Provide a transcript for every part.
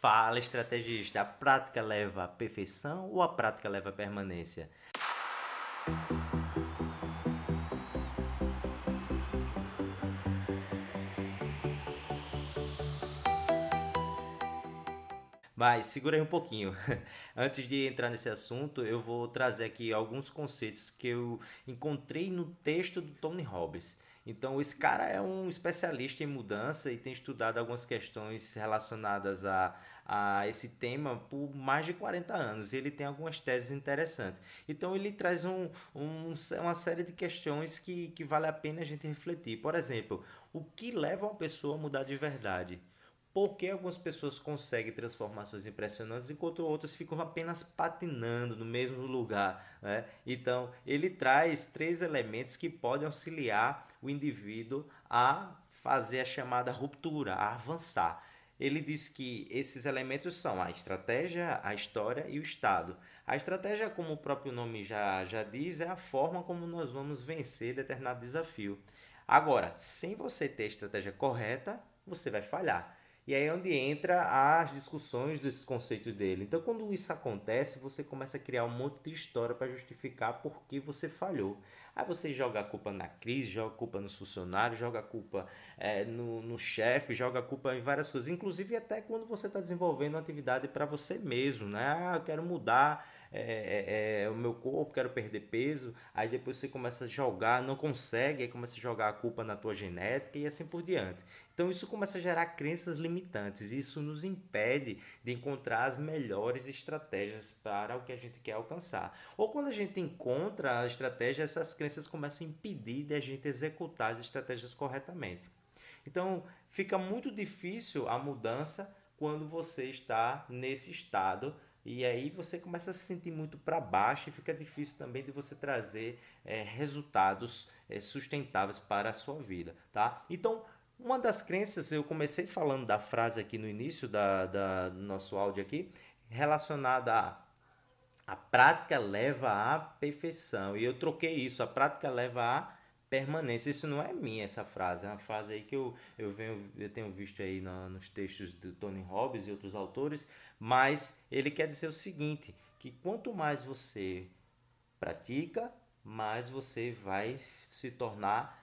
Fala, estrategista. A prática leva à perfeição ou a prática leva à permanência? Mas segura aí um pouquinho. Antes de entrar nesse assunto, eu vou trazer aqui alguns conceitos que eu encontrei no texto do Tony Robbins. Então, esse cara é um especialista em mudança e tem estudado algumas questões relacionadas a, a esse tema por mais de 40 anos. E ele tem algumas teses interessantes. Então, ele traz um, um, uma série de questões que, que vale a pena a gente refletir. Por exemplo, o que leva uma pessoa a mudar de verdade? Por que algumas pessoas conseguem transformações impressionantes enquanto outras ficam apenas patinando no mesmo lugar? Né? Então, ele traz três elementos que podem auxiliar o indivíduo a fazer a chamada ruptura, a avançar. Ele diz que esses elementos são a estratégia, a história e o estado. A estratégia, como o próprio nome já, já diz, é a forma como nós vamos vencer determinado desafio. Agora, sem você ter a estratégia correta, você vai falhar. E aí é onde entra as discussões dos conceitos dele. Então, quando isso acontece, você começa a criar um monte de história para justificar por que você falhou. Aí você joga a culpa na crise, joga a culpa nos funcionários, joga a culpa é, no, no chefe, joga a culpa em várias coisas. Inclusive até quando você está desenvolvendo atividade para você mesmo, né? Ah, eu quero mudar é, é, é, o meu corpo, quero perder peso. Aí depois você começa a jogar, não consegue, aí começa a jogar a culpa na tua genética e assim por diante. Então isso começa a gerar crenças limitantes. E isso nos impede de encontrar as melhores estratégias para o que a gente quer alcançar. Ou quando a gente encontra a estratégia, essas crenças começam a impedir de a gente executar as estratégias corretamente. Então fica muito difícil a mudança quando você está nesse estado e aí você começa a se sentir muito para baixo e fica difícil também de você trazer é, resultados é, sustentáveis para a sua vida, tá? Então, uma das crenças, eu comecei falando da frase aqui no início da, da, do nosso áudio aqui, relacionada a a prática leva à perfeição. E eu troquei isso, a prática leva à permanência. Isso não é minha, essa frase. É uma frase aí que eu, eu, venho, eu tenho visto aí no, nos textos do Tony Robbins e outros autores, mas ele quer dizer o seguinte, que quanto mais você pratica, mais você vai se tornar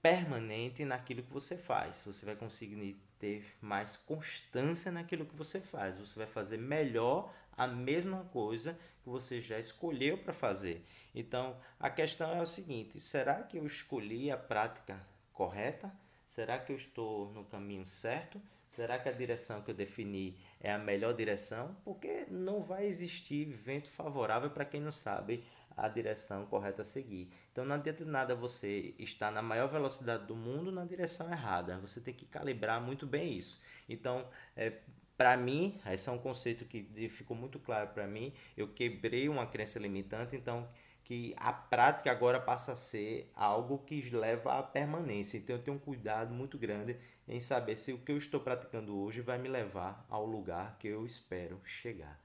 permanente naquilo que você faz. Você vai conseguir ter mais constância naquilo que você faz. Você vai fazer melhor a mesma coisa que você já escolheu para fazer. Então, a questão é o seguinte: será que eu escolhi a prática correta? Será que eu estou no caminho certo? Será que a direção que eu defini é a melhor direção? Porque não vai existir vento favorável para quem não sabe a direção correta a seguir. Então não adianta nada você estar na maior velocidade do mundo na direção errada. Você tem que calibrar muito bem isso. Então, é, para mim, esse é um conceito que ficou muito claro para mim. Eu quebrei uma crença limitante, então que a prática agora passa a ser algo que leva à permanência. Então eu tenho um cuidado muito grande em saber se o que eu estou praticando hoje vai me levar ao lugar que eu espero chegar.